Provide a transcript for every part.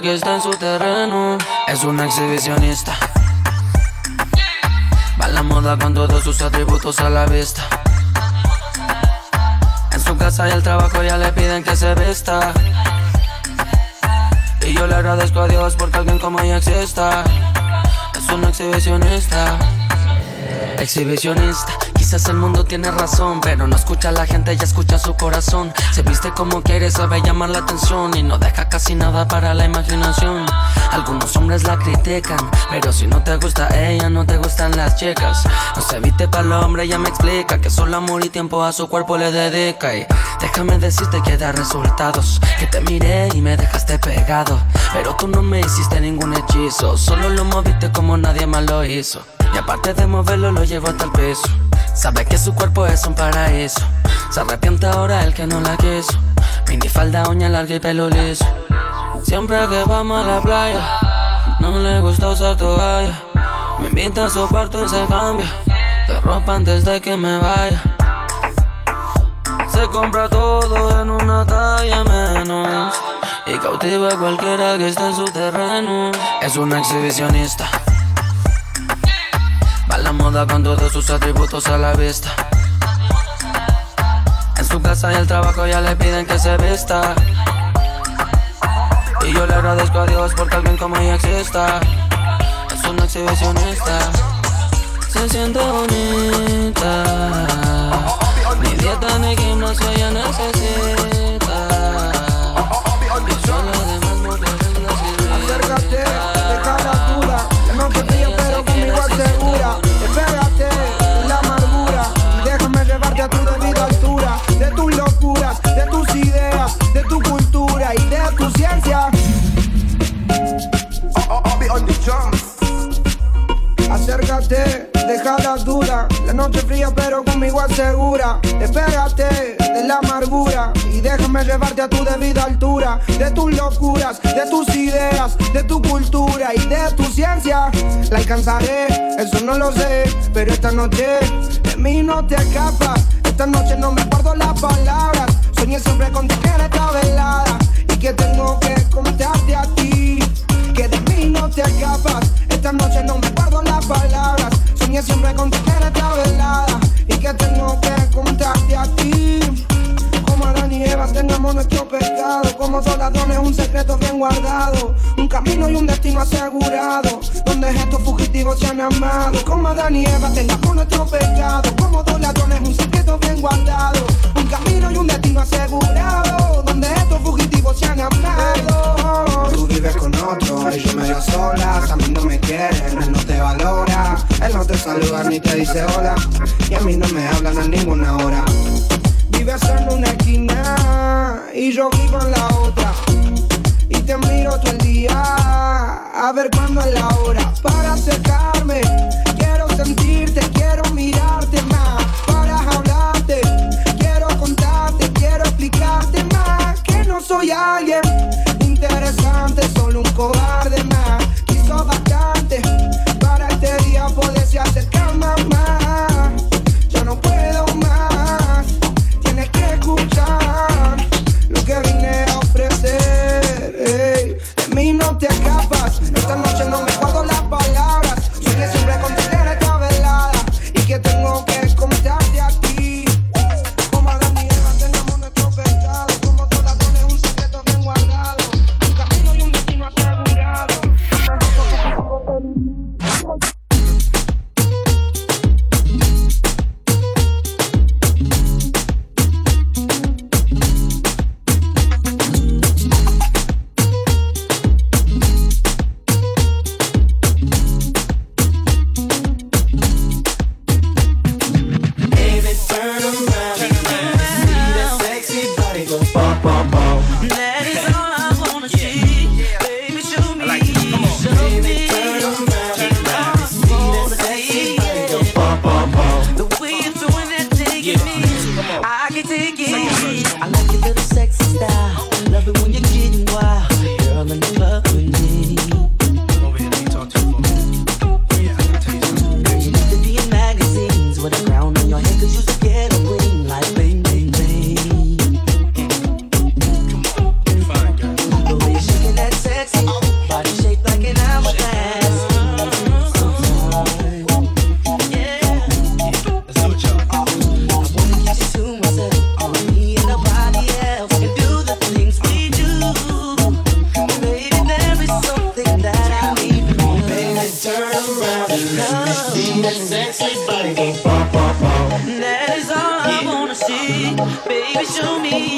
que esté en su terreno. Es una exhibicionista. Va a la moda con todos sus atributos a la vista. En su casa y el trabajo ya le piden que se vista. Y yo le agradezco a Dios porque alguien como ella exista. Es una exhibicionista. Exhibicionista, quizás el mundo tiene razón, pero no escucha a la gente, ya escucha su corazón. Se viste como quiere, sabe llamar la atención y no deja casi nada para la imaginación. Algunos hombres la critican, pero si no te gusta ella, no te gustan las chicas. No se viste para el hombre, ella me explica que solo amor y tiempo a su cuerpo le dedica. Y déjame decirte que da resultados, que te miré y me dejaste pegado, pero tú no me hiciste ningún hechizo, solo lo moviste como nadie más lo hizo. Y aparte de moverlo, lo llevo hasta el peso. Sabe que su cuerpo es un paraíso. Se arrepiente ahora el que no la quiso. Minifalda, uña larga y pelo liso. Siempre que vamos a la playa, no le gusta usar toalla. Me invita a su cuarto y se cambia de ropa antes de que me vaya. Se compra todo en una talla menos. Y cautiva a cualquiera que esté en su terreno. Es una exhibicionista. Moda con todos sus atributos a la vista. En su casa y el trabajo ya le piden que se vista. Y yo le agradezco a Dios porque alguien como ella exista. Es una exhibicionista. Se siente bonita. Ni dieta ni gimnasio ella necesita. Tus locuras, de tus ideas, de tu cultura y de tu ciencia. Acércate, deja la duda. La noche fría, pero conmigo asegura. Espérate de la amargura y déjame llevarte a tu debida altura. De tus locuras, de tus ideas, de tu cultura y de tu ciencia. La alcanzaré, eso no lo sé. Pero esta noche de mí no te escapas. Esta noche no me guardo las palabras. Soñé siempre contigo en esta velada. Y que tengo que contarte a ti. Que de mí no te escapas. Esta noche no me guardo las palabras. Soñé siempre contigo en esta velada. Y que tengo que contarte a ti. Como Adán y Eva tengamos nuestro pecado. Como dones un secreto bien guardado. Un camino y un destino asegurado. Donde estos fugitivos se han amado. Como Adán y Eva tengamos nuestro pecado. Como dones un secreto bien guardado. Un camino y un destino asegurado. Donde estos fugitivos se han amado. Tú vives con otro y yo medio sola. A mí no me quieren, él no te valora. Él no te saluda ni te dice hola. Y a mí no me hablan a ninguna hora vive en una esquina y yo vivo en la otra. Y te miro todo el día a ver cuándo es la hora para acercarme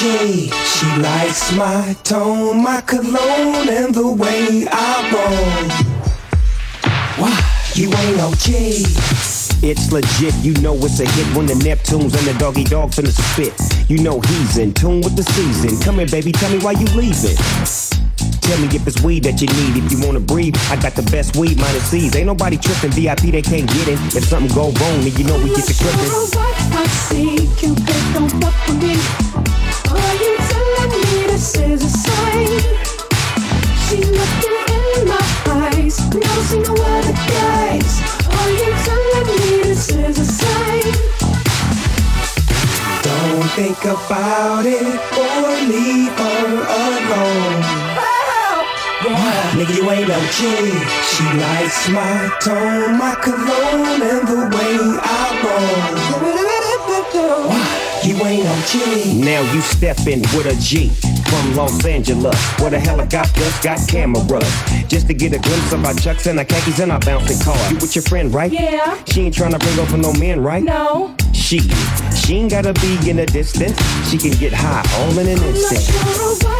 you ain't no G. She likes my tone, my cologne, and the way I roll. Why? You ain't no G. It's legit, you know it's a hit when the Neptunes and the doggy dog finna spit. You know he's in tune with the season. Come here, baby, tell me why you leaving. Tell me if it's weed that you need. If you wanna breathe, I got the best weed minus C's. Ain't nobody tripping, VIP they can't get in. If something go wrong, then you know we get the Sure crippin'. what I see, Cupid, don't fuck with me. About it or leave her alone. Nigga, you ain't. She likes my tone, my cologne, and the way I roll. You ain't no G. Now you steppin' with a G from Los Angeles, where the helicopters got cameras. Just to get a glimpse of our chucks and our khakis and our bouncing car. You with your friend, right? Yeah. She ain't tryna bring over no men, right? No. She, she ain't gotta be in the distance. She can get high all in an instant.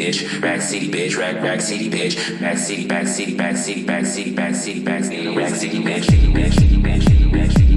bitch, rack city bitch, rack rack city bitch, rack city back city back city back city back city back city rack city bitch, bitch, bitch, bitch, bitch.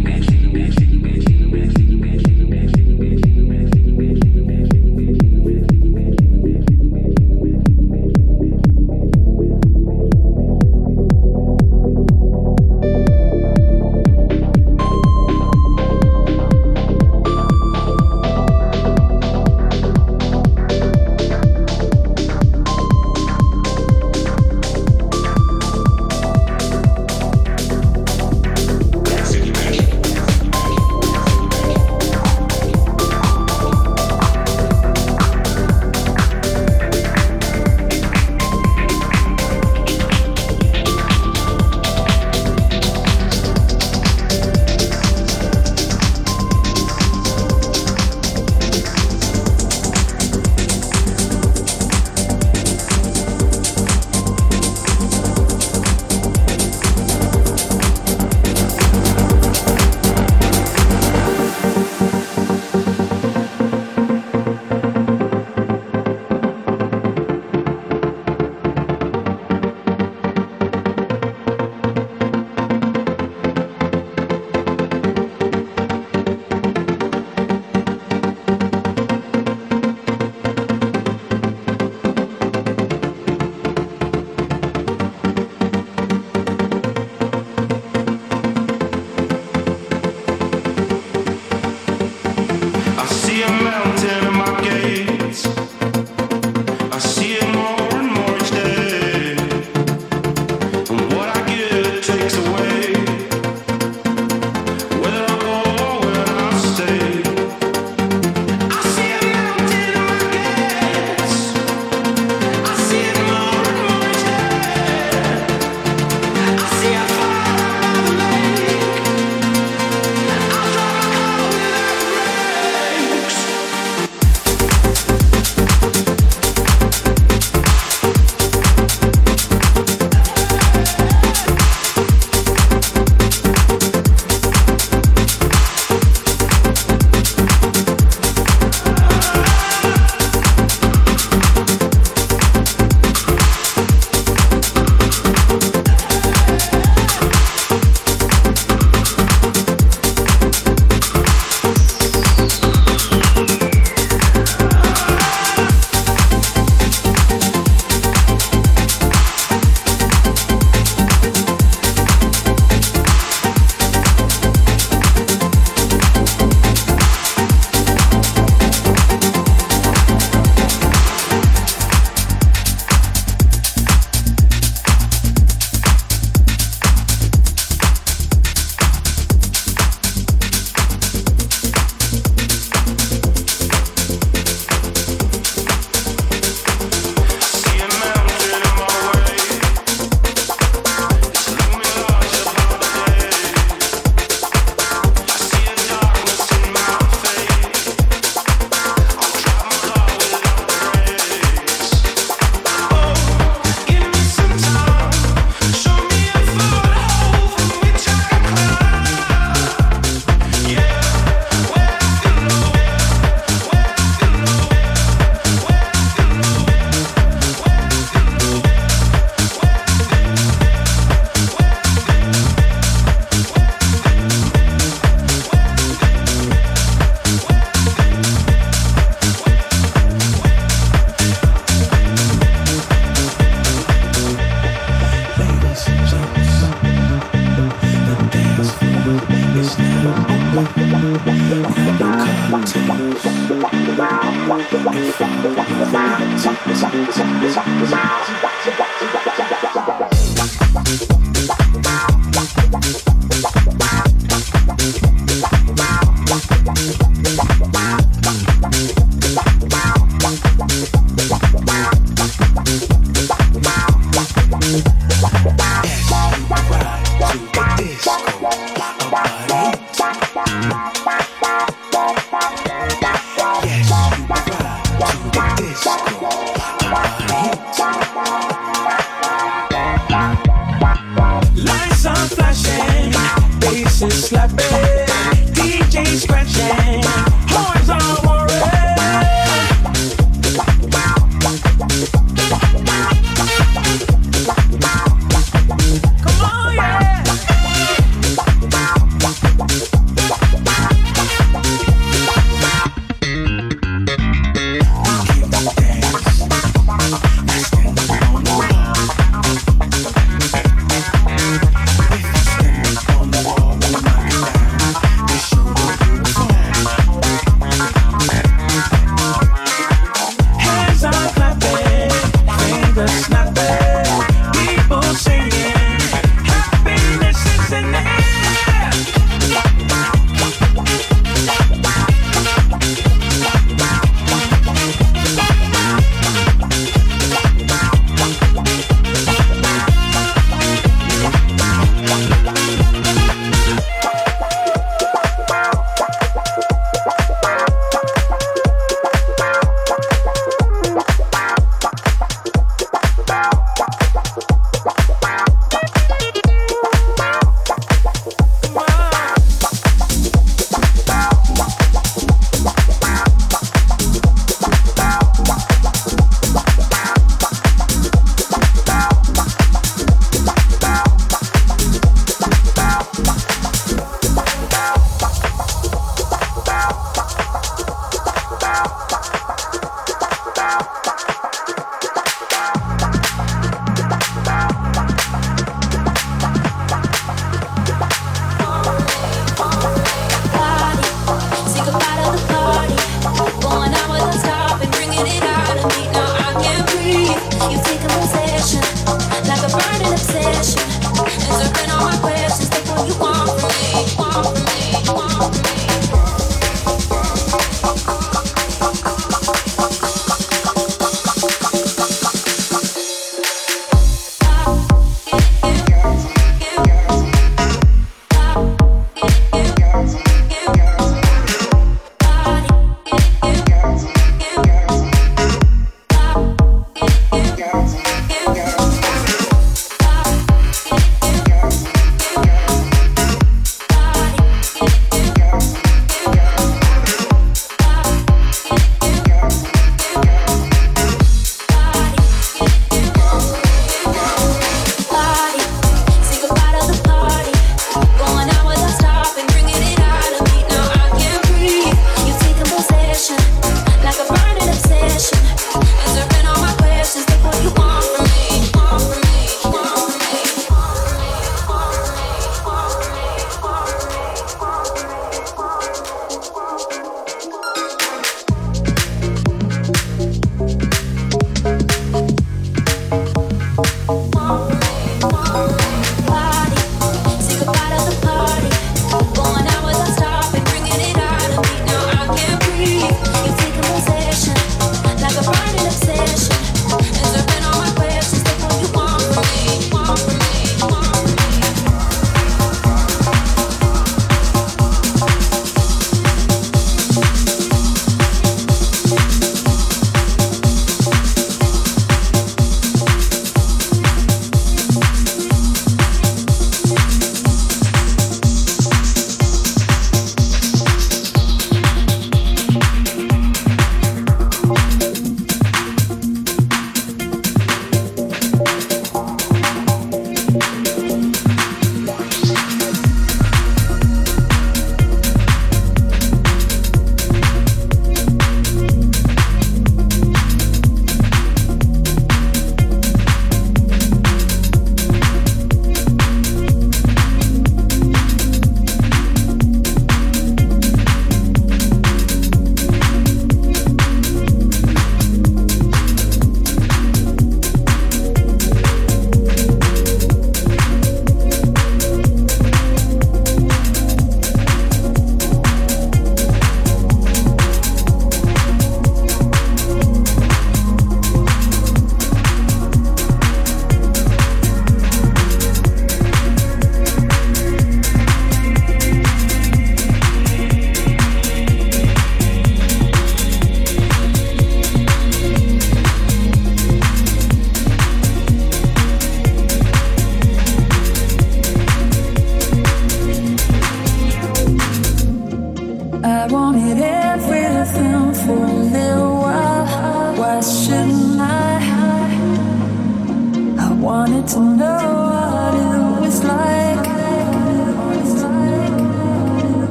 Wow.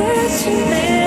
This you made.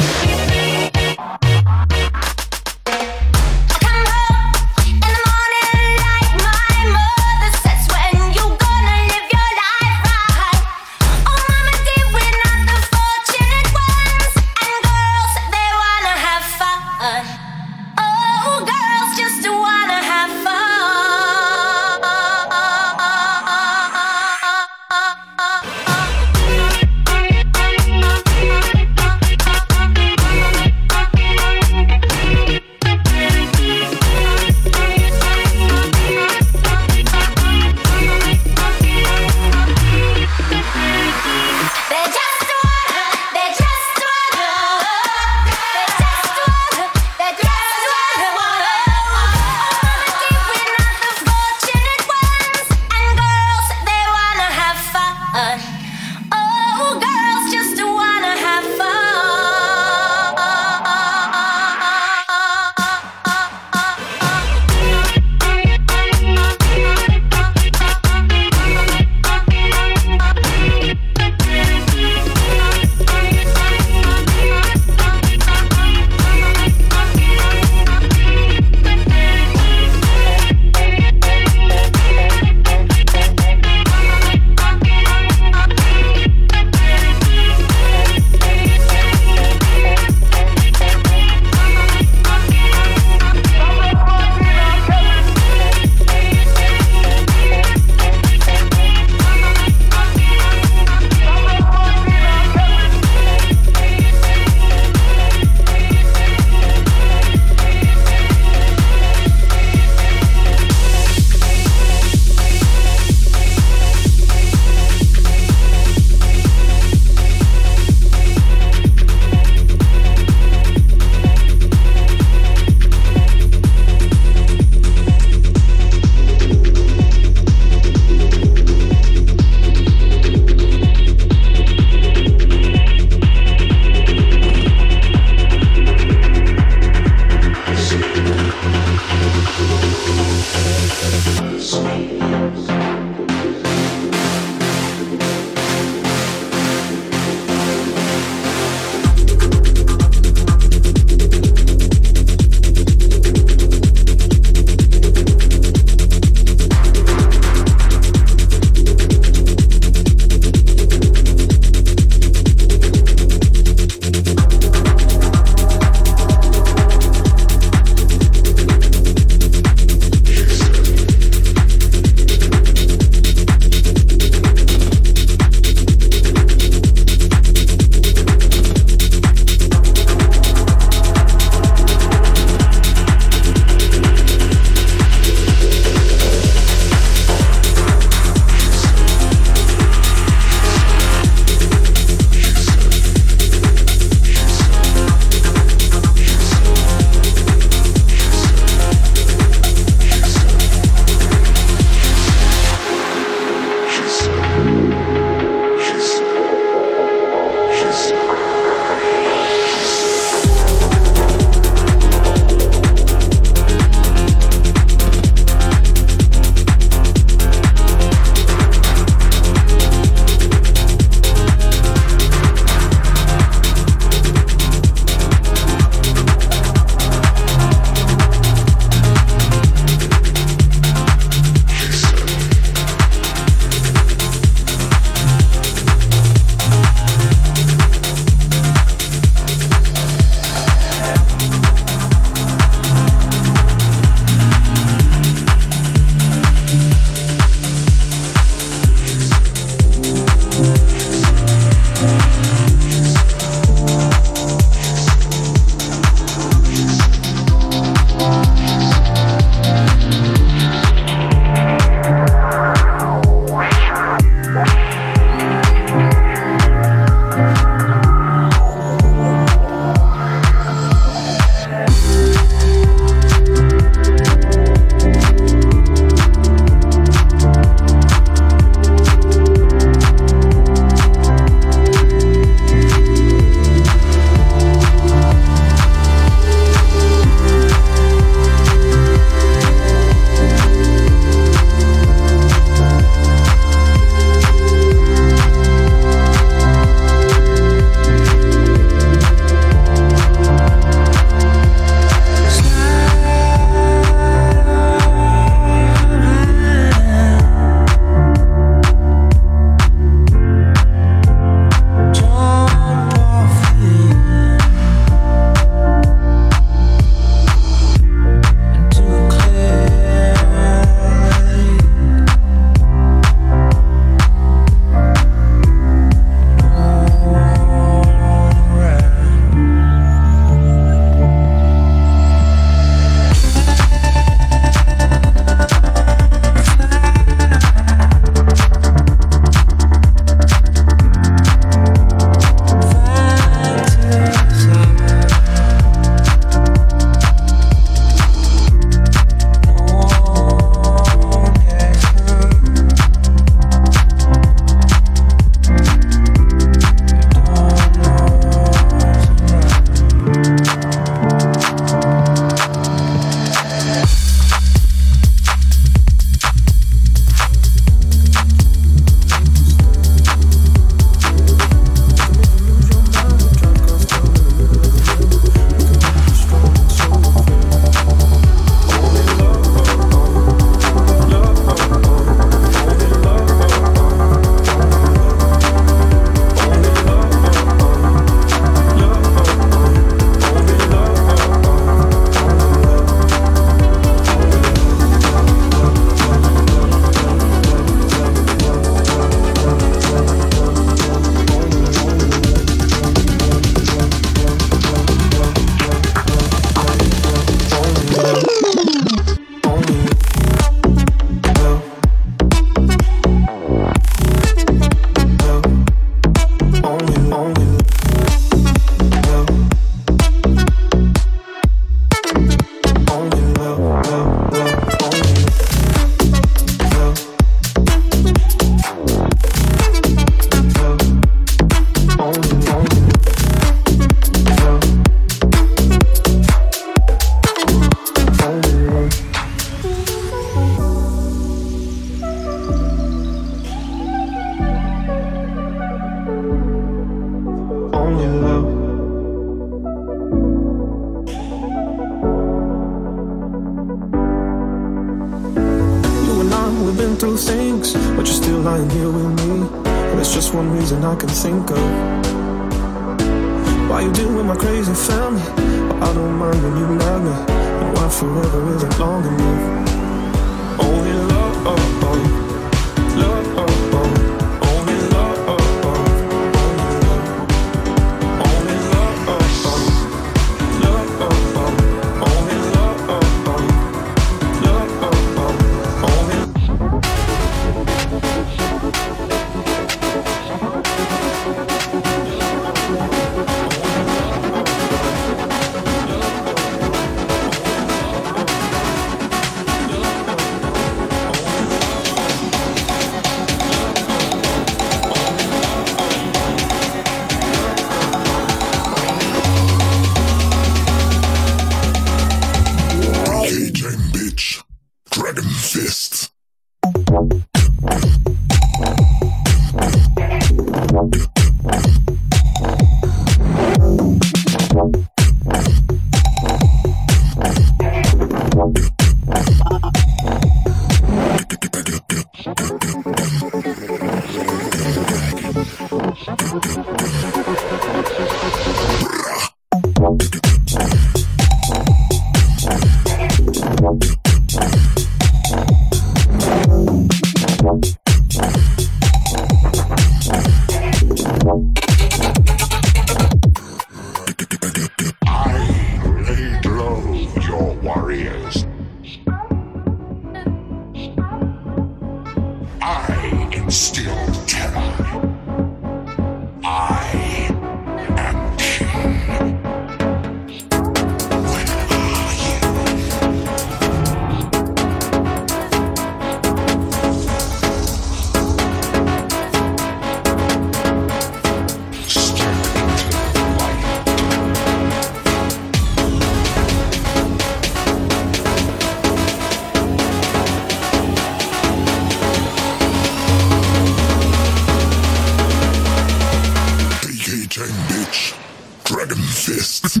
Dragon Fist.